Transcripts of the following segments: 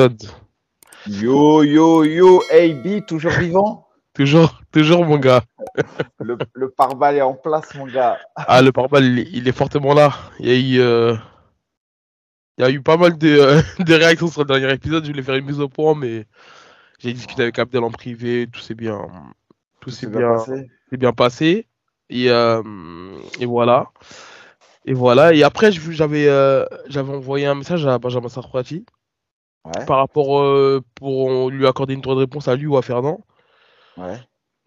épisode. Yo, yo, yo, AB, toujours vivant? Toujours, toujours, mon gars. Le, le pare-balles est en place, mon gars. Ah, le pare-balles, il, est- il est fortement là. Il y a eu, euh, il y a eu pas mal de, euh, de réactions sur le dernier épisode. Je voulais faire une mise au point, mais j'ai discuté avec Abdel en privé. Tout s'est bien, tout s'est C'est bien, passé bien passé. Et, euh, et voilà. Et voilà. Et après, j'avais, j'avais envoyé un message à Benjamin Sarfati Ouais, par rapport euh, pour lui accorder une droit de réponse à lui ou à Fernand. ouais.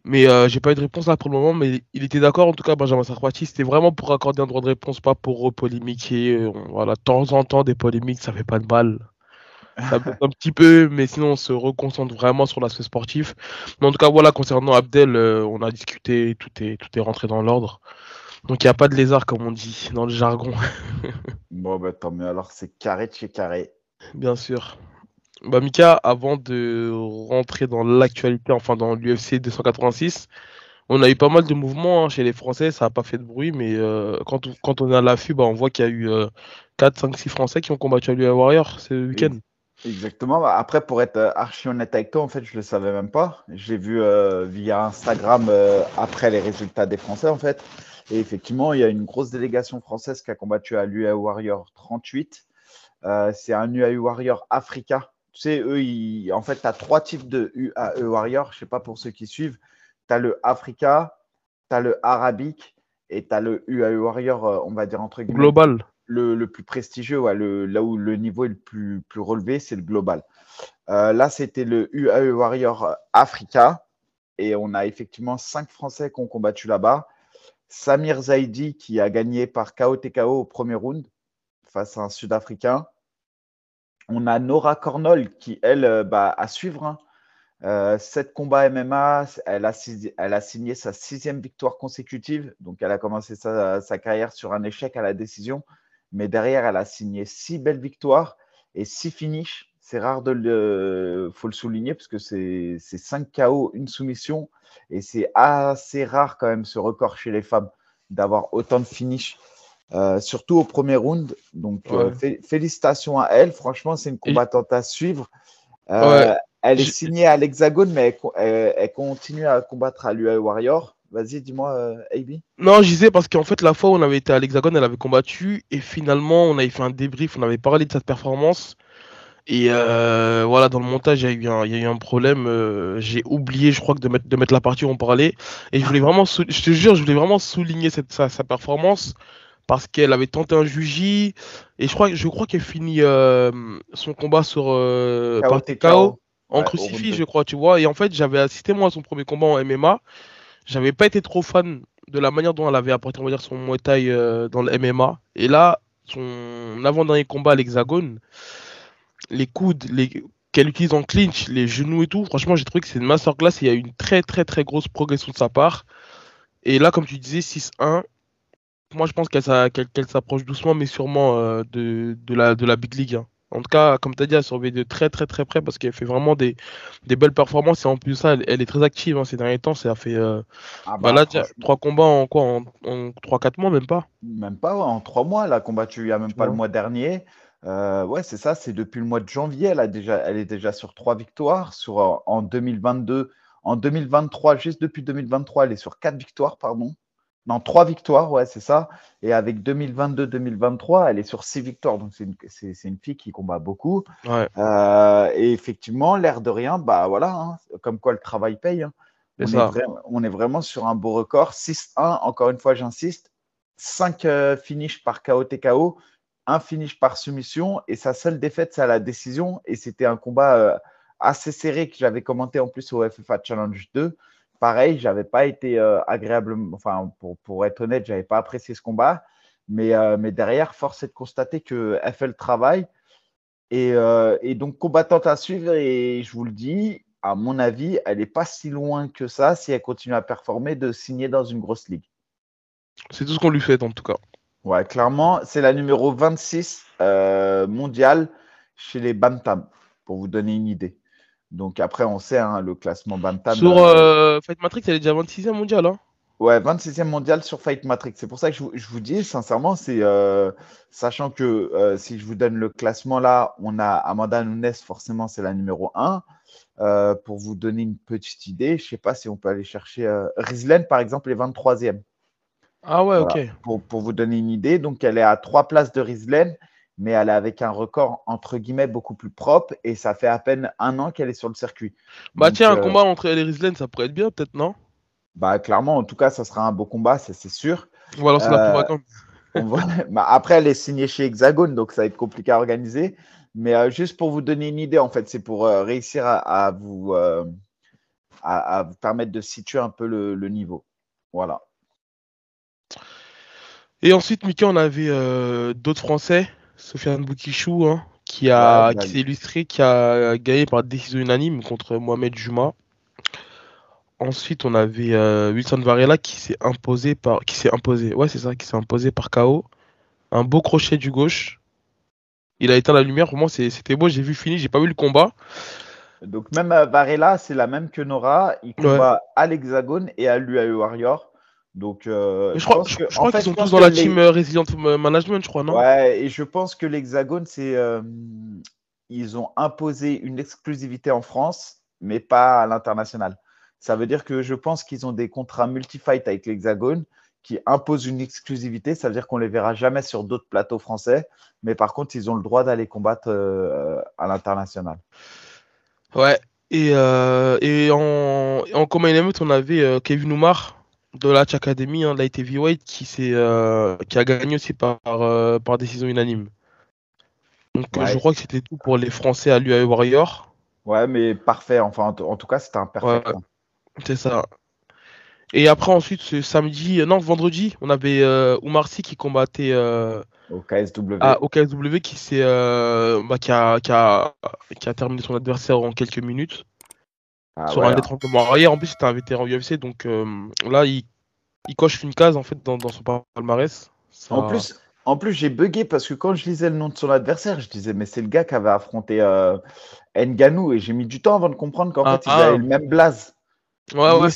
Mais euh, j'ai pas eu de réponse là pour le moment, mais il était d'accord en tout cas, Benjamin Sarfati, c'était vraiment pour accorder un droit de réponse, pas pour polémiquer. euh, voilà, de temps en temps, des polémiques, ça fait pas de mal. Ça un petit peu, mais sinon on se reconcentre vraiment sur l'aspect sportif. Mais en tout cas, voilà, concernant Abdel, euh, on a discuté, tout est, tout est rentré dans l'ordre. Donc il n'y a pas de lézard, comme on dit dans le jargon, Bon, bah tant mieux. Alors, c'est carré de chez carré. Bien sûr. Bah Mika, avant de rentrer dans l'actualité, enfin dans l'UFC 286, On a eu pas mal de mouvements hein, chez les Français, ça n'a pas fait de bruit, mais euh, quand, on, quand on est à l'affût, bah, on voit qu'il y a eu euh, 4, 5, 6 Français qui ont combattu à l'UA Warrior ce week-end. Exactement. Bah, Après, pour être euh, archi honnête avec toi, en fait, je le savais même pas. J'ai vu euh, via Instagram après les résultats des Français, en fait. Et effectivement, il y a une grosse délégation française qui a combattu à l'UA Warrior 38. Euh, c'est un UAE Warrior Africa. Tu sais, eux, ils- en fait, tu as trois types de UAE Warrior. Je sais pas pour ceux qui suivent. Tu as le Africa, tu as le Arabique et tu as le UAE Warrior, euh, on va dire entre guillemets, Global. le, le plus prestigieux, ouais, le, là où le niveau est le plus, plus relevé, c'est le global. Euh, là, c'était le UAE Warrior Africa. Et on a effectivement cinq Français qui ont combattu là-bas. Samir Zaidi qui a gagné par KO TKO au premier round face à un Sud-Africain. On a Nora Cornol qui, elle, euh, bah, à suivre. hein. Euh, combats MMA, elle a, signé sa sixième victoire consécutive. Donc, elle a commencé sa, carrière sur un échec à la décision. Mais derrière, elle a signé six belles victoires et six finishes. C'est rare de le, faut le souligner parce que c'est c'est 5 KO, une soumission. Et c'est assez rare quand même ce record chez les femmes d'avoir autant de finishes, euh, surtout au premier round. Donc, euh, fé- félicitations à elle. Franchement, c'est une combattante à suivre. Euh, Ouais. Elle est signée à l'Hexagone, mais elle, co- elle- elle continue à combattre à l'UA Warrior. Vas-y, dis-moi, AB. Non, je disais parce qu'en fait, la fois où on avait été à l'Hexagone, elle avait combattu et finalement, on avait fait un débrief, on avait parlé de cette performance. Et euh, voilà, dans le montage, il y a eu un, il y a eu un problème. euh, J'ai oublié, je crois, que de mettre, de mettre la partie où on parlait. Et je voulais vraiment, je te jure, je voulais vraiment souligner cette, sa, sa performance parce qu'elle avait tenté un juji. Et je crois, je crois qu'elle finit euh, son combat sur euh, KO, par en Ouais, crucifix, je crois, tu vois. Et en fait, j'avais assisté moi à son premier combat en MMA. J'avais pas été trop fan de la manière dont elle avait apporté, on va dire, son Muay Thai euh, dans le MMA. Et là, son avant-dernier combat à l'Hexagone, les coudes les... qu'elle utilise en clinch, les genoux et tout, franchement, j'ai trouvé que c'est une masterclass et il y a eu une très, très, très grosse progression de sa part. Et là, comme tu disais, 6-1. Moi, je pense qu'elle s'a- qu'elle- qu'elle s'approche doucement, mais sûrement euh, de, de, la, de la Big League. hein. En tout cas, comme tu as dit, elle surveille de très, très, très près parce qu'elle fait vraiment des, des belles performances. Et en plus ça, elle, elle est très active hein, ces derniers temps. Ça a fait euh, Ah bah bah, là, trois combats en quoi En, en 3-4 mois, même pas? Même pas, ouais, en trois mois, elle a combattu il n'y a même pas le mois dernier. Euh, ouais, c'est ça, c'est depuis le mois de janvier, elle, a déjà, elle est déjà sur trois victoires. Sur, euh, en 2022, en 2023, juste depuis 2023, elle est sur quatre victoires, pardon. Non, trois victoires, ouais, c'est ça. Et avec 2022-2023, elle est sur six victoires. Donc, c'est une, fille qui combat beaucoup. Ouais, Euh, et effectivement, l'air de rien, bah voilà, hein, comme quoi le travail paye. hein. On est, vraiment, on est vraiment sur un beau record. 6-1, encore une fois, j'insiste. 5 finishes par KO TKO, un finish par soumission. Et sa seule défaite, c'est à la décision. Et c'était un combat euh, assez serré que j'avais commenté en plus au FFA Challenge 2. Pareil, j'avais pas été euh, agréablement, enfin, pour, pour être honnête, j'avais pas apprécié ce combat. Mais, euh, mais derrière, force est de constater qu'elle fait le travail. Et, euh, et donc, combattante à suivre, et je vous le dis, à mon avis, elle n'est pas si loin que ça, si elle continue à performer, de signer dans une grosse ligue. C'est tout ce qu'on lui fait en tout cas. Ouais, clairement, c'est la numéro 26 euh, mondiale chez les Bantam, pour vous donner une idée. Donc après, on sait, hein, le classement Bantam. Sur euh, Fight Matrix, elle est déjà 26e mondiale. Hein. Ouais, 26e mondial sur Fight Matrix. C'est pour ça que je, vous dis, sincèrement, c'est euh, sachant que euh, si je vous donne le classement là, on a Amanda Nunes, forcément, c'est la numéro 1. Euh, pour vous donner une petite idée, je ne sais pas si on peut aller chercher. Rizlen, par exemple, est 23e. Ah ouais, ok. Pour, pour, vous donner une idée, donc elle est à trois places de Rizlen, mais elle est avec un record entre guillemets beaucoup plus propre et ça fait à peine un an qu'elle est sur le circuit. Bah tiens, un combat entre elle et Rizlen, ça pourrait être bien, peut-être, non? Bah, clairement, en tout cas, ça sera un beau combat, c'est sûr. On va lancer la bah, après, elle est signée chez Hexagone, donc ça va être compliqué à organiser. Mais euh, juste pour vous donner une idée, en fait, c'est pour euh, réussir à, vous, euh, à, vous permettre de situer un peu le, niveau. Voilà. Et ensuite, Mika, on avait d'autres Français, Sofiane Boukichou, hein, qui, a, qui s'est illustré, qui a gagné par décision unanime contre Mohamed Juma. Ensuite, on avait euh, Wilson Varela qui s'est imposé par. qui s'est imposé. Ouais, c'est ça, qui s'est imposé par KO. Un beau crochet du gauche. Il a éteint la lumière. Pour moi, c'était beau. J'ai vu fini. J'ai pas vu le combat. Donc, même euh, Varela, c'est la même que Nora. Il combat à l'Hexagone et à l'UAE Warrior. Donc, euh, je crois, qu'ils sont tous dans la team Resilient Management, je crois, non? Ouais, et je pense que l'Hexagone, c'est. ils ont imposé une exclusivité en France, mais pas à l'international. Ça veut dire que je pense qu'ils ont des contrats multi-fight avec l'Hexagone qui imposent une exclusivité. Ça veut dire qu'on ne les verra jamais sur d'autres plateaux français. Mais par contre, ils ont le droit d'aller combattre euh, à l'international. Ouais. Et, euh, et en, en common on avait euh, Kevin Oumar de la Academy, hein, light heavyweight, qui, qui a gagné aussi par, par décision unanime. Donc je crois que c'était tout pour les Français à l'UAE Warrior. Ouais, mais parfait. Enfin, en, tout cas, c'était un parfait. C'est ça. Et après, ensuite, ce samedi, euh, non, vendredi, on avait euh, qui combattait euh, au KSW. Au KSW qui, euh, bah, qui, a, qui, a, qui, a, terminé son adversaire en quelques minutes. Ah, sur un étranglement arrière. En plus, c'était un vétéran UFC, donc là, il, il, coche une case en fait dans, dans son palmarès. En plus, en plus j'ai bugué parce que quand je lisais le nom de son adversaire, je disais, mais c'est le gars qui avait affronté Nganou et j'ai mis du temps avant de comprendre qu'en ah, fait, il avait ah. le même blaze. Ouais, ouais,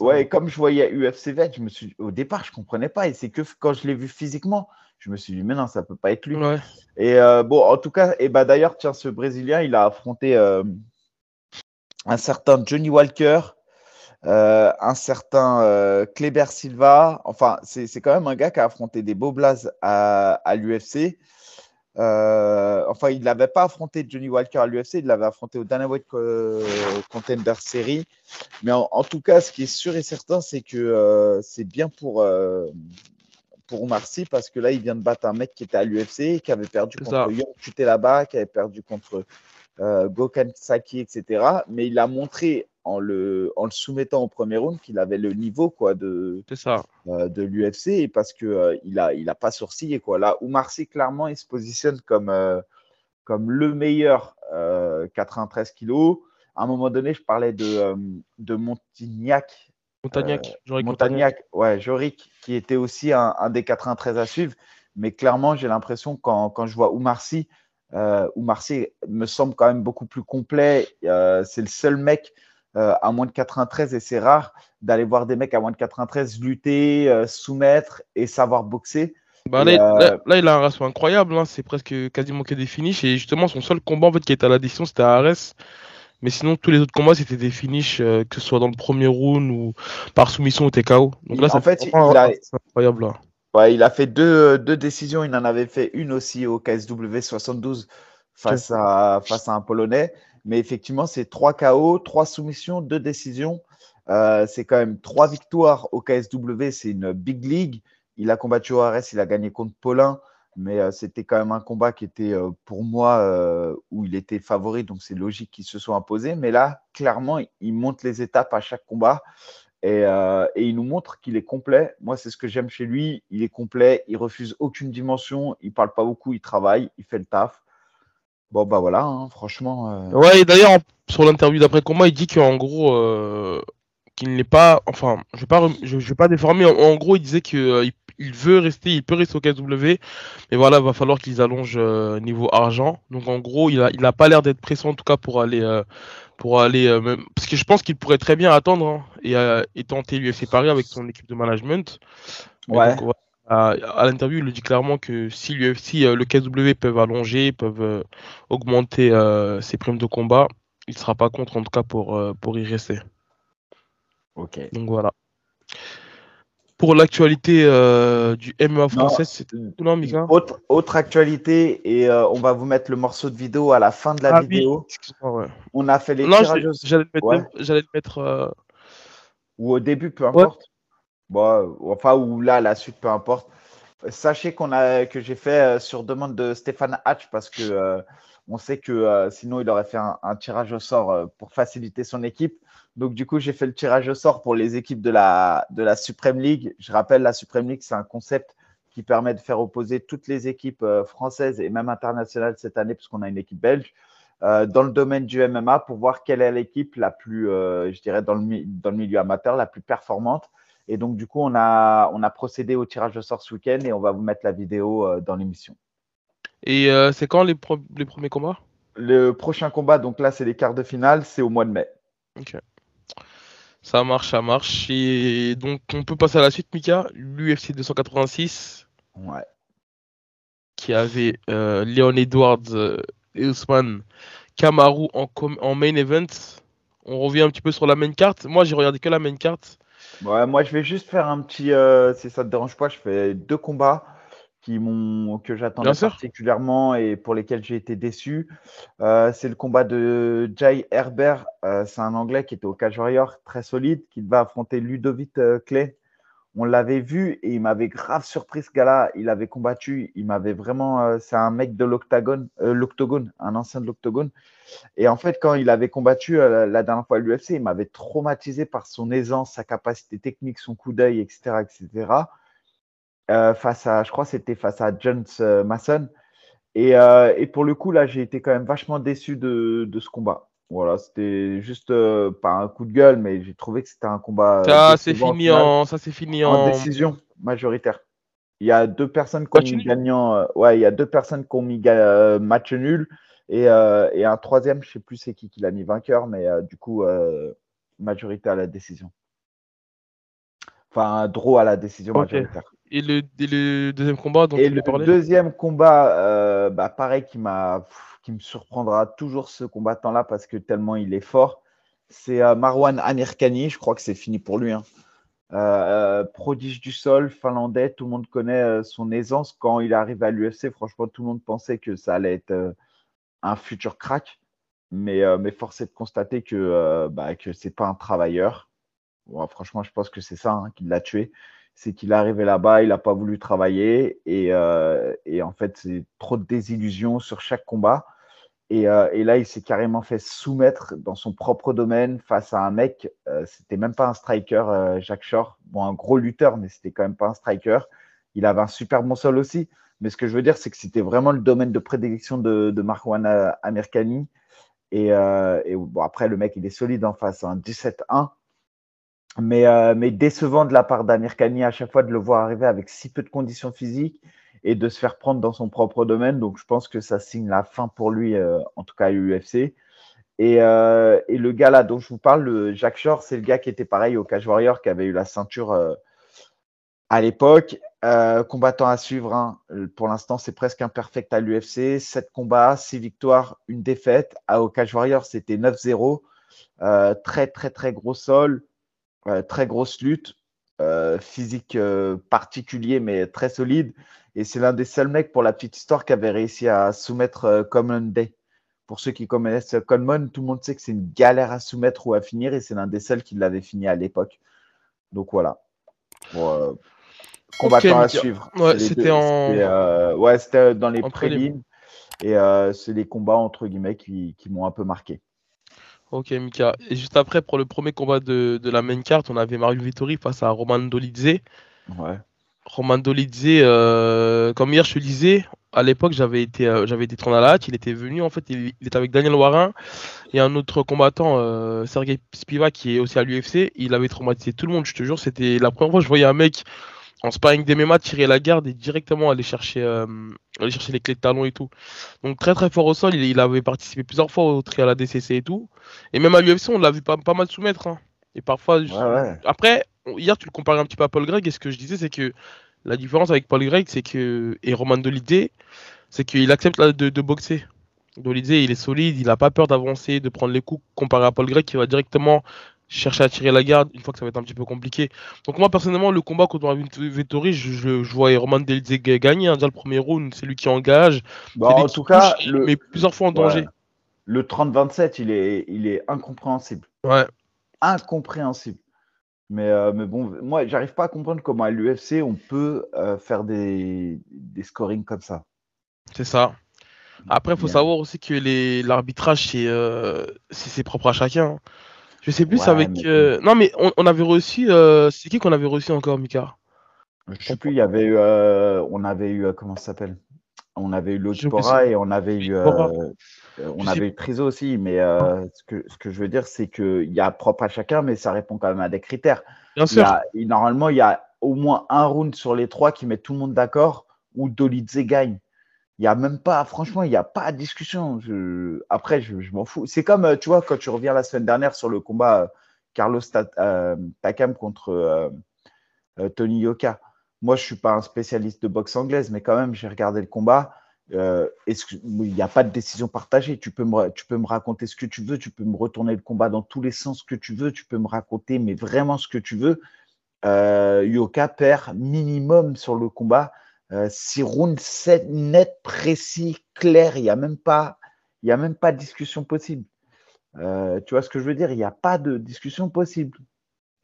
ouais, comme je voyais UFC Vet, je me suis au départ, je comprenais pas et c'est que quand je l'ai vu physiquement, je me suis dit mais non, ça peut pas être lui. Et euh, bon, en tout cas, et bah d'ailleurs, tiens, ce Brésilien, il a affronté euh, un certain Johnny Walker, euh, un certain Kleber Silva. Enfin, c'est quand même un gars qui a affronté des beaux blazes à, à l'UFC. Euh, enfin, il n'avait pas affronté Johnny Walker à l'UFC, il l'avait affronté au Dana White euh, Contender Series. Mais en, tout cas, ce qui est sûr et certain, c'est que euh, c'est bien pour, pour Marcy parce que là, il vient de battre un mec qui était à l'UFC, qui avait perdu contre Young là-bas, qui avait perdu contre Gokan Saki, etc. Mais il a montré en le, en le soumettant au premier round qu'il avait le niveau quoi, de, ça. Euh, de l'UFC parce qu'il euh, il n'a il a pas sourcillé. Quoi. Là où Marcy, clairement, il se positionne comme, euh, comme le meilleur 93 kilos. À un moment donné, je parlais de, de Montignac. Montagnac, Montagnac, ouais, Joric, qui était aussi un, un, des 93 à suivre. Mais clairement, j'ai l'impression quand, quand je vois Oumarcy, euh, Oumarcy me semble quand même beaucoup plus complet. c'est le seul mec euh, à moins de 93 et c'est rare d'aller voir des mecs à moins de 93 lutter, euh, soumettre et savoir boxer. Bah euh, là, il a un ratio incroyable, hein. c'est presque quasiment que des finishes et justement son seul combat en fait qui était à l'addition c'était à Ares. Mais sinon tous les autres combats c'était des finishes que ce soit dans le premier round ou par soumission ou TKO. Donc là en fait il a... incroyable Ouais, il a fait deux, deux, décisions, il en avait fait une aussi au KSW 72 face à, face à un Polonais. Mais effectivement, c'est trois KO, trois soumissions, deux décisions. Euh, c'est quand même trois victoires au KSW. C'est une big league. Il a combattu au RS, il a gagné contre Paulin. Mais euh, c'était quand même un combat qui était euh, pour moi où il était favori. Donc c'est logique qu'il se soit imposé. Mais là, clairement, il monte les étapes à chaque combat. Et, et il nous montre qu'il est complet. Moi, c'est ce que j'aime chez lui. Il est complet. Il refuse aucune dimension. Il parle pas beaucoup. Il travaille. Il fait le taf. Bon, bah voilà, hein, franchement. Euh. Ouais, et d'ailleurs, sur l'interview d'après combat, il dit qu'en gros, euh, qu'il n'est pas. Enfin, je vais pas, je, vais pas déformer. En, gros, il disait qu'il euh, il veut rester, il peut rester au KSW, mais voilà, il va falloir qu'ils allongent niveau argent. Donc, en gros, il a, il a pas l'air d'être pressant, en tout cas, pour aller, pour aller euh, même parce que je pense qu'il pourrait très bien attendre hein, et, euh, et, tenter l'UFC Paris avec son équipe de management. Ouais. Donc, à, à l'interview, il le dit clairement que si l'UFC, le KSW peuvent allonger, peuvent augmenter ses primes de combat, il sera pas contre en tout cas pour pour y rester. Ok. Donc voilà. Pour l'actualité euh, du MMA français, c'est tout, non, Mika autre, autre, actualité, et euh, on va vous mettre le morceau de vidéo à la fin de la ah, vidéo. Oui. Ouais. On a fait les non, tirages. J'allais le mettre. Ouais. J'allais le mettre euh... Ou au début, peu importe. Bon, enfin, ou là, la suite, peu importe. Sachez qu'on a, que j'ai fait euh, sur demande de Stéphane Hatch parce que euh, on sait que sinon il aurait fait un, un tirage au sort pour faciliter son équipe. Donc, du coup, j'ai fait le tirage au sort pour les équipes de la, de la Supreme League. Je rappelle, la Supreme League, c'est un concept qui permet de faire opposer toutes les équipes euh, françaises et même internationales cette année, puisqu'on a une équipe belge, euh, dans le domaine du MMA pour voir quelle est l'équipe la plus, euh, je dirais, dans le, dans le milieu amateur, la plus performante. Et donc, du coup, on a, on a procédé au tirage au sort ce week-end et on va vous mettre la vidéo euh, dans l'émission. Et c'est quand les, les premiers combats? Le prochain combat, donc là, c'est les quarts de finale, c'est au mois de mai. Ok. Ça marche, ça marche. Et donc, on peut passer à la suite, Mika. L'UFC 286. Ouais. Qui avait euh, Leon Edwards euh, et Ousmane Kamaru en, en, main event. On revient un petit peu sur la main carte. Moi, j'ai regardé que la main carte. Ouais, moi, je vais juste faire un petit. Euh, si ça te dérange pas, je fais deux combats qui m'ont que j'attendais particulièrement et pour lesquels j'ai été déçu. Euh, c'est le combat de Jay Herbert. Euh, c'est un Anglais qui était au Cage Warrior, très solide, qui va affronter Ludovic euh, Clay. On l'avait vu et il m'avait grave surpris ce gars-là. Il avait combattu, il m'avait vraiment. C'est un mec de l'octogone, euh, l'octogone, un ancien de l'octogone. Et en fait, quand il avait combattu la dernière fois à l'UFC, il m'avait traumatisé par son aisance, sa capacité technique, son coup d'œil, etc., etc. Euh, face à, je crois que c'était face à Jones euh, Mason. Et, euh, et, pour le coup, là, j'ai été quand même vachement déçu de, de ce combat. Voilà, c'était juste euh, pas un coup de gueule, mais j'ai trouvé que c'était un combat. Ça c'est fini en, ça c'est fini en... en... décision majoritaire. Il y a deux personnes qui ont mis gagnant. ouais, il y a deux personnes qui ont mis match nul et, et, un troisième, je sais plus c'est qui qui l'a mis vainqueur, mais du coup majorité à la décision. Enfin, un draw à la décision okay. majoritaire. Et le, et le, deuxième combat dont Et le deuxième combat, euh, bah, pareil, qui, qui me surprendra toujours ce combattant-là parce que tellement il est fort, c'est euh, Marwan Amirkani. Je crois que c'est fini pour lui. Hein. Euh, prodige du sol, finlandais. Tout le monde connaît son aisance. Quand il arrive à l'UFC, franchement, tout le monde pensait que ça allait être un futur crack. Mais, mais force est de constater que, bah, que ce n'est pas un travailleur. Bon, franchement, je pense que c'est ça hein, qui l'a tué c'est qu'il est arrivé là-bas, il n'a pas voulu travailler et, euh, et en fait, c'est trop de désillusions sur chaque combat. Et, euh, et là, il s'est carrément fait soumettre dans son propre domaine face à un mec. Euh, c'était même pas un striker, euh, Jacques Shore. Bon, un gros lutteur, mais c'était quand même pas un striker. Il avait un super bon sol aussi. Mais ce que je veux dire, c'est que c'était vraiment le domaine de prédilection de, de Marwan Amirkani. Et, bon, après, le mec, il est solide en face. Hein, 17-1 mais, euh, mais décevant de la part d'Amir Khani à chaque fois de le voir arriver avec si peu de conditions physiques et de se faire prendre dans son propre domaine. Donc je pense que ça signe la fin pour lui, euh, en tout cas à l'UFC. Et, euh, et, le gars là dont je vous parle, le Jacques Shore, c'est le gars qui était pareil au Cage Warrior, qui avait eu la ceinture à l'époque. Combattant à suivre, hein. pour l'instant c'est presque imperfect à l'UFC. 7 combats, 6 victoires, une défaite. À, au Cage Warrior, c'était 9-0. très très très gros sol. Euh, très grosse lutte, euh, physique euh, particulier mais très solide. Et c'est l'un des seuls mecs, pour la petite histoire, qui avait réussi à soumettre Common Day. Pour ceux qui connaissent Common, tout le monde sait que c'est une galère à soumettre ou à finir, et c'est l'un des seuls qui l'avait fini à l'époque. Donc voilà. Bon, combattant okay, à suivre. Ouais, c'était en. ouais, c'était dans les prélims. Et c'est les combats entre guillemets qui, qui m'ont un peu marqué. Ok, Mika. Et juste après, pour le premier combat de, de la main carte, on avait Mario Vittori face à Roman Dolidze. Ouais. Roman Dolidze, euh, comme hier je te disais, à l'époque j'avais été, euh, j'avais été à la il était venu, en fait, il, il, était avec Daniel Warin et un autre combattant, euh, Sergei Spiva, qui est aussi à l'UFC. Il avait traumatisé tout le monde, je te jure. C'était la première fois que je voyais un mec en sparring d'MMA, tirer la garde et directement aller chercher, euh, aller chercher les clés de talon et tout. Donc très très fort au sol, il, avait participé plusieurs fois au tri à la DCC et tout. Et même à l'UFC, on l'a vu pas, pas mal soumettre. Hein. Et parfois, après, hier tu le comparais un petit peu à Paul Gregg et ce que je disais c'est que la différence avec Paul Gregg c'est que et Roman Dolidze, c'est qu'il accepte de, de boxer. Dolidze, il est solide, il n'a pas peur d'avancer, de prendre les coups comparé à Paul Gregg qui va directement chercher à tirer la garde une fois que ça va être un petit peu compliqué. Donc moi personnellement le combat contre Vettori, je, je, je voyais Roman Delizé gagner. Hein. déjà le premier round, c'est lui qui engage. Bah, en tout cas, le... mais plusieurs fois en danger. Le 30-27, il est, il est incompréhensible. Ouais. Incompréhensible. Mais, euh, mais bon, moi, j'arrive pas à comprendre comment à l'UFC on peut euh, faire des, des scorings comme ça. C'est ça. Après, il faut savoir aussi que l'arbitrage, euh, c'est propre à chacun. Je sais plus avec. Euh, non, mais on, avait reçu. Euh, c'est qui qu'on avait reçu encore, Mika? Je sais plus. Il y avait eu. Euh, on avait eu. comment ça s'appelle? On avait eu Logipora et on avait eu. on avait eu Triso aussi. Mais ce, que, ce que je veux dire, c'est qu'il y a propre à chacun, mais ça répond quand même à des critères. Bien sûr. normalement, il y a au moins un round sur les trois qui met tout le monde d'accord où Dolidze gagne. Il n'y a même pas, franchement, il n'y a pas de discussion. après, je, m'en fous. C'est comme, euh, tu vois, quand tu reviens la semaine dernière sur le combat euh, Carlos euh, Takam contre Tony Yoka. Moi, je ne suis pas un spécialiste de boxe anglaise, mais quand même, j'ai regardé le combat. il n'y a pas de décision partagée. Tu peux, me, tu peux me raconter ce que tu veux, tu peux me retourner le combat dans tous les sens que tu veux, tu peux me raconter, mais vraiment ce que tu veux. Yoka perd minimum sur le combat euh, si round 7 net, précis, clair, il n'y a même pas, a même pas de discussion possible. Euh, tu vois ce que je veux dire? Il n'y a pas de discussion possible.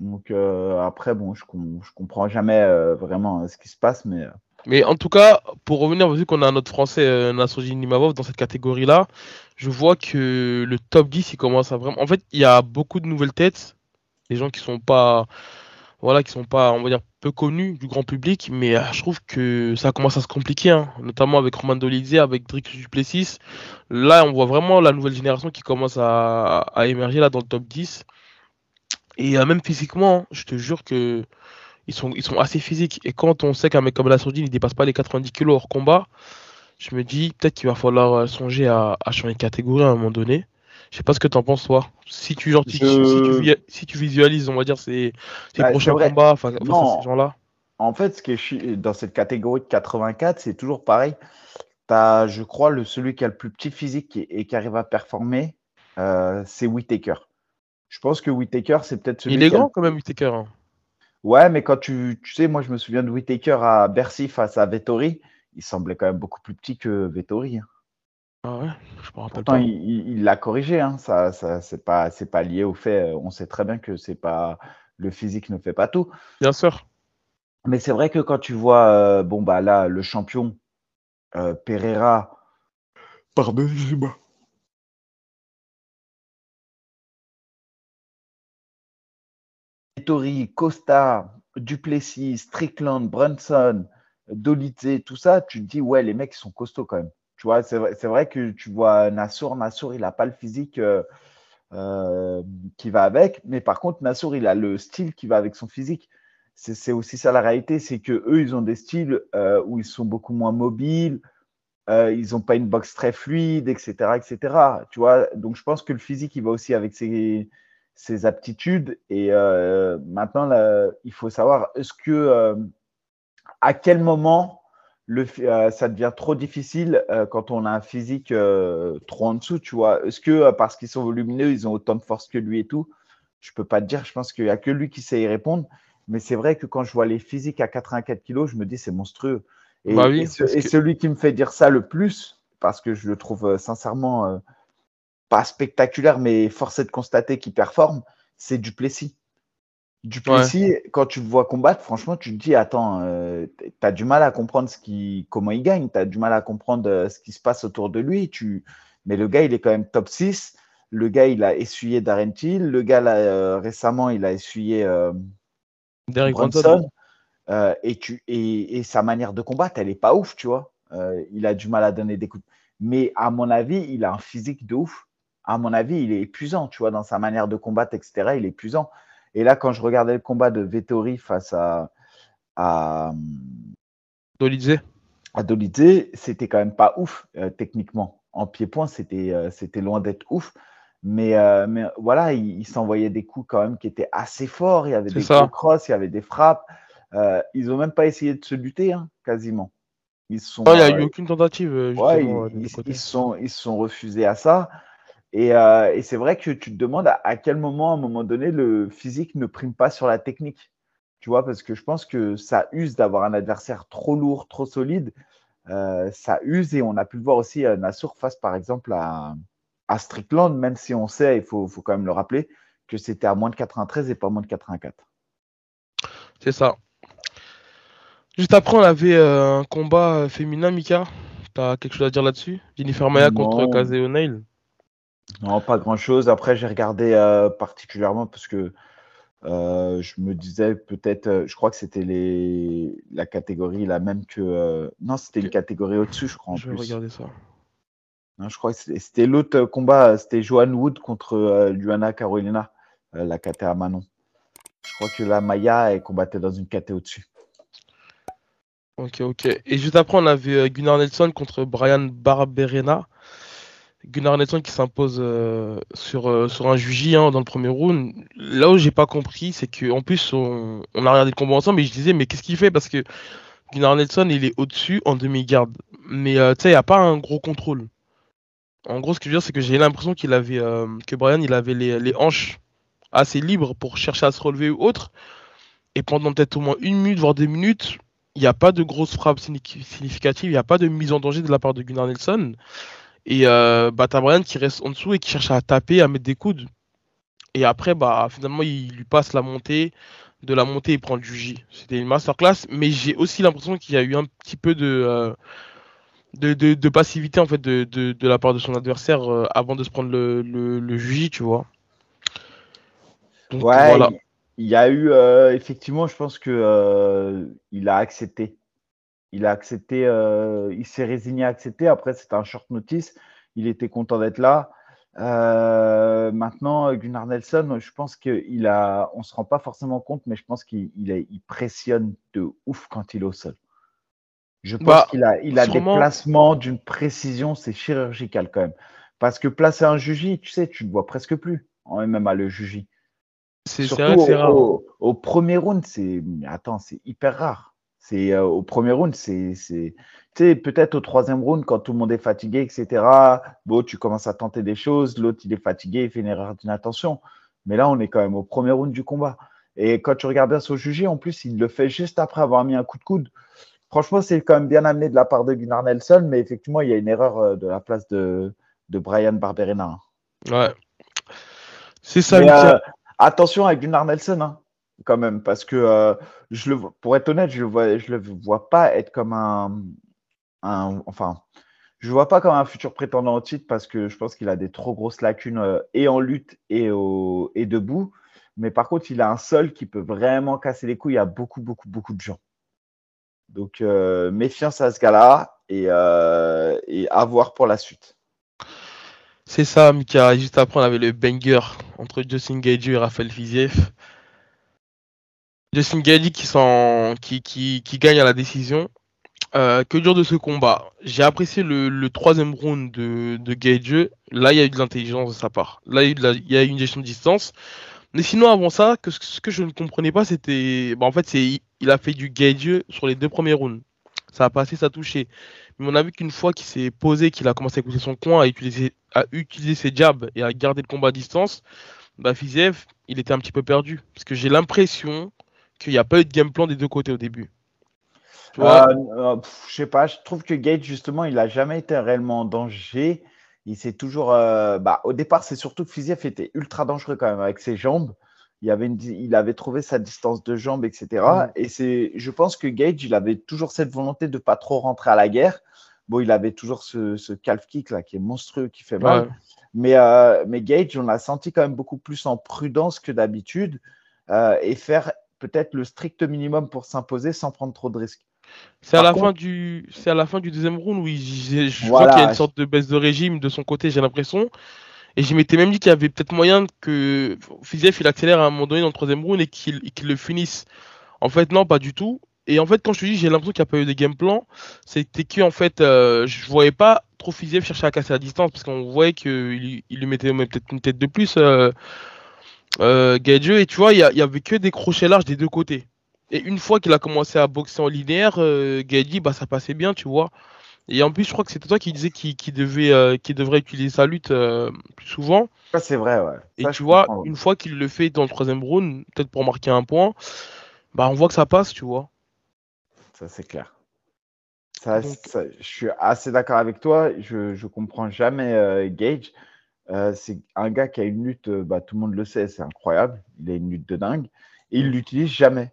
Donc euh, après, bon, je, ne comprends jamais vraiment ce qui se passe, mais. Mais en tout cas, pour revenir, vu qu'on a notre français Nassoji Nimavov dans cette catégorie-là, je vois que le top 10, il commence à vraiment. En fait, il y a beaucoup de nouvelles têtes, des gens qui sont pas voilà, qui sont pas, on va dire, peu connus du grand public, mais euh, je trouve que ça commence à se compliquer, hein, notamment avec Roman Dolizé, avec Drix Duplessis. Là, on voit vraiment la nouvelle génération qui commence à, émerger là dans le top 10. Et euh, même physiquement, je te jure que ils sont, assez physiques. Et quand on sait qu'un mec comme la Sourdine, il dépasse pas les 90 kg hors combat, je me dis peut-être qu'il va falloir euh, songer à changer de catégorie à un moment donné. Je sais pas ce que tu en penses, toi. Si tu, genre, si, tu, visualises, on va dire, ces, ces bah, prochains combats face, à ces gens-là. En fait, ce qui est dans cette catégorie de 84, c'est toujours pareil. Tu as, je crois, le, celui qui a le plus petit physique et, qui arrive à performer, euh, c'est Whitaker. Je pense que Whitaker, c'est peut-être celui Il est grand quand même, Whitaker. Hein. Ouais, mais quand tu, tu sais, moi, je me souviens de Whitaker à Bercy face à Vettori. Il semblait quand même beaucoup plus petit que Vettori. Hein. Ah ouais, je me rappelle Pourtant, il l'a corrigé. Hein. Ça, ça c'est pas, c'est pas lié au fait. On sait très bien que c'est pas le physique ne fait pas tout. Bien sûr. Mais c'est vrai que quand tu vois, euh, bon bah là, le champion euh, Pereira. Pardon, moi Tori, Costa, Duplessis, Strickland, Brunson, Dolitze, tout ça, tu te dis ouais, les mecs ils sont costauds quand même. Tu vois, c'est vrai, que tu vois Nassour, Nassour, il n'a pas le physique euh, euh, qui va avec, mais par contre, Nassour, il a le style qui va avec son physique. C'est aussi ça la réalité, c'est que eux, ils ont des styles euh, où ils sont beaucoup moins mobiles, ils n'ont pas une boxe très fluide, etc., etc. Tu vois, donc je pense que le physique, il va aussi avec ses, ses aptitudes. Et maintenant, il faut savoir, est-ce que à quel moment le, euh, ça devient trop difficile euh, quand on a un physique euh, trop en dessous, tu vois. Est-ce que parce qu'ils sont volumineux, ils ont autant de force que lui et tout? Je peux pas te dire. Je pense qu'il n'y a que lui qui sait y répondre. Mais c'est vrai que quand je vois les physiques à 84 kg, je me dis c'est monstrueux. Et, bah celui qui me fait dire ça le plus, parce que je le trouve sincèrement pas spectaculaire, mais force est de constater qu'il performe, c'est Duplessis. Duplessis, quand tu le vois combattre, franchement, tu te dis, attends, euh, tu as du mal à comprendre ce qui, comment il gagne, tu as du mal à comprendre euh, ce qui se passe autour de lui. Tu... Mais le gars, il est quand même top 6. Le gars, il a essuyé Darren Till. Le gars, là, euh, récemment, il a essuyé Derek Bronson. et, tu, et, et, sa manière de combattre, elle est pas ouf, tu vois. il a du mal à donner des coups. Mais à mon avis, il a un physique de ouf. À mon avis, il est épuisant, tu vois, dans sa manière de combattre, etc. Il est épuisant. Et là, quand je regardais le combat de Vettori face à, à, Dolizé. à Dolizé, c'était quand même pas ouf euh, techniquement. En pied-point, c'était euh, loin d'être ouf. Mais, euh, mais voilà, il, il s'envoyait des coups quand même qui étaient assez forts. Il y avait des gros crosses, il y avait des frappes. Euh, ils ont même pas essayé de se lutter, hein, quasiment. Ils sont, il n'y a euh, eu aucune tentative, Ouais, ils, ils- ils sont refusés à ça. Et, euh, et c'est vrai que tu te demandes à, à quel moment, à un moment donné, le physique ne prime pas sur la technique. Tu vois, parce que je pense que ça use d'avoir un adversaire trop lourd, trop solide. Euh, ça use et on a pu le voir aussi à Nassour face, par exemple, à, à Strickland, même si on sait, il faut, faut quand même le rappeler, que c'était à moins de 93 et pas moins de 84. C'est ça. Juste après, on avait euh, un combat euh, féminin, Mika. T'as quelque chose à dire là-dessus? Jennifer Maya contre. Casey O'Neill. Non, pas grand-chose. Après, j'ai regardé euh, particulièrement parce que euh, je me disais peut-être, euh, je crois que c'était les la catégorie la même que. non, c'était une catégorie au-dessus, je crois en Je vais plus. regarder ça. Non, je crois que c'était l'autre combat, c'était Joan Wood contre Luana Carolina, la KT à Manon. Je crois que la Maya, elle combattait dans une KT au-dessus. Ok, ok. Et juste après, on avait Gunnar Nelson contre Brian Barberena. Gunnar Nelson qui s'impose euh, sur, euh, sur un juji hein, dans le premier round. Là où j'ai pas compris, c'est qu'en plus, on, a regardé le combat ensemble et je disais, mais qu'est-ce qu'il fait? Parce que Gunnar Nelson, il est au-dessus en demi-garde. Mais euh, tu sais, il n'y a pas un gros contrôle. En gros, ce que je veux dire, c'est que j'ai l'impression qu'il avait, que Brian, il avait les, hanches assez libres pour chercher à se relever ou autre. Et pendant peut-être au moins une minute, voire deux minutes, il n'y a pas de grosse frappe signi- significative, il n'y a pas de mise en danger de la part de Gunnar Nelson. Et euh, bah, t'as Brian qui reste en dessous et qui cherche à taper, à mettre des coudes. Et après, bah, finalement, il lui passe la montée. De la montée, il prend le juji. C'était une masterclass, mais j'ai aussi l'impression qu'il y a eu un petit peu de, euh, de, de, de passivité en fait de, de, de la part de son adversaire euh, avant de se prendre le, le, tu vois. Donc Ouais, voilà. il y a eu euh, effectivement, je pense que il a accepté. Il a accepté, euh, il s'est résigné à accepter. Après, c'était un short notice. Il était content d'être là. Euh, maintenant, Gunnar Nelson, je pense qu'il a, on se rend pas forcément compte, mais je pense qu'il il est- il pressionne de ouf quand il est au sol. Je pense Bah, qu'il a, il a des placements d'une précision, c'est chirurgical quand même. Parce que placer un juji, tu sais, tu ne vois presque plus en MMA le juji. C'est rare. au- au premier round, c'est attends, c'est hyper rare. C'est euh, au premier round, c'est c'est tu sais peut-être au troisième round quand tout le monde est fatigué, etc. Bon, tu commences à tenter des choses, l'autre il est fatigué, il fait une erreur d'inattention. Mais là, on est quand même au premier round du combat. Et quand tu regardes bien son jugé, en plus, il le fait juste après avoir mis un coup de coude. Franchement, c'est quand même bien amené de la part de Gunnar Nelson, mais effectivement, il y a une erreur euh, de la place de, de Brian Barberena. Ouais. C'est ça, Mais, euh, attention avec Gunnar Nelson, hein, quand même, parce que euh, je le, pour être honnête, je le vois, je le vois pas être comme un, enfin, je le vois pas comme un futur prétendant au titre parce que je pense qu'il a des trop grosses lacunes euh, et en lutte et au, et debout. Mais par contre, il a un sol qui peut vraiment casser les couilles à beaucoup, beaucoup, beaucoup de gens. Donc, euh, méfiance à ce gars-là et, à voir pour la suite. C'est ça, Mika. Juste après, on avait le banger entre Justin Gaethje et Rafael Fiziev. Justin Gaethje qui, gagne à la décision. Euh, que dire de ce combat? J'ai apprécié le, troisième round de, de. Là, il y a eu de l'intelligence de sa part. Là, il y a eu, une gestion de distance. Mais sinon, avant ça, ce que je ne comprenais pas, c'était. bah, en fait, il a fait du Gaethje sur les deux premiers rounds. Ça a passé, ça a touché. Mais on a vu qu'une fois qu'il s'est posé, qu'il a commencé à écouter son coin, à utiliser, ses jabs et à garder le combat à distance, bah il était un petit peu perdu. Parce que j'ai l'impression qu'il n'y a pas eu de game plan des deux côtés au début. Euh, euh, je sais pas, je trouve que Gage, justement, il a jamais été réellement en danger. Il s'est toujours. euh, bah, au départ, c'est surtout que Fiziev était ultra dangereux quand même avec ses jambes. Il avait, une il avait trouvé sa distance de jambes, etc. Mm. Et c'est, je pense que Gage, il avait toujours cette volonté de pas trop rentrer à la guerre. Bon, il avait toujours ce, ce calf kick là qui est monstrueux, qui fait mal. Ouais. Mais, euh, mais Gage, on l'a senti quand même beaucoup plus en prudence que d'habitude euh, et faire peut-être le strict minimum pour s'imposer sans prendre trop de risques. C'est à la contre- fin du, c'est à la fin du deuxième round où il- je Voilà. vois qu'il y a une sorte de baisse de régime de son côté, j'ai l'impression. Et je m'étais même dit qu'il y avait peut-être moyen que Fiziev il accélère à un moment donné dans le troisième round et qu'il qu'il le finisse. En fait, non, pas du tout. Et en fait, quand je te dis, j'ai l'impression qu'il n'y a pas eu de game plan, c'était que en fait, euh, je voyais pas trop Fiziev chercher à casser la distance parce qu'on voyait qu'il il lui mettait peut-être une tête de plus, euh, euh, Et tu vois, il y, avait que des crochets larges des deux côtés. Et une fois qu'il a commencé à boxer en linéaire, euh, bah, ça passait bien, tu vois. Et en plus, je crois que c'était toi qui disais qu'il devait, euh, devrait utiliser sa lutte euh, plus souvent. Ça, c'est vrai, ouais. Et tu vois, une fois qu'il le fait dans le troisième round, peut-être pour marquer un point, bah, on voit que ça passe, tu vois. Ça, c'est clair. Ça, je suis assez d'accord avec toi. Je ne comprends jamais euh, c'est un gars qui a une lutte, bah, tout le monde le sait, c'est incroyable. Il a une lutte de dingue. Et il l'utilise jamais.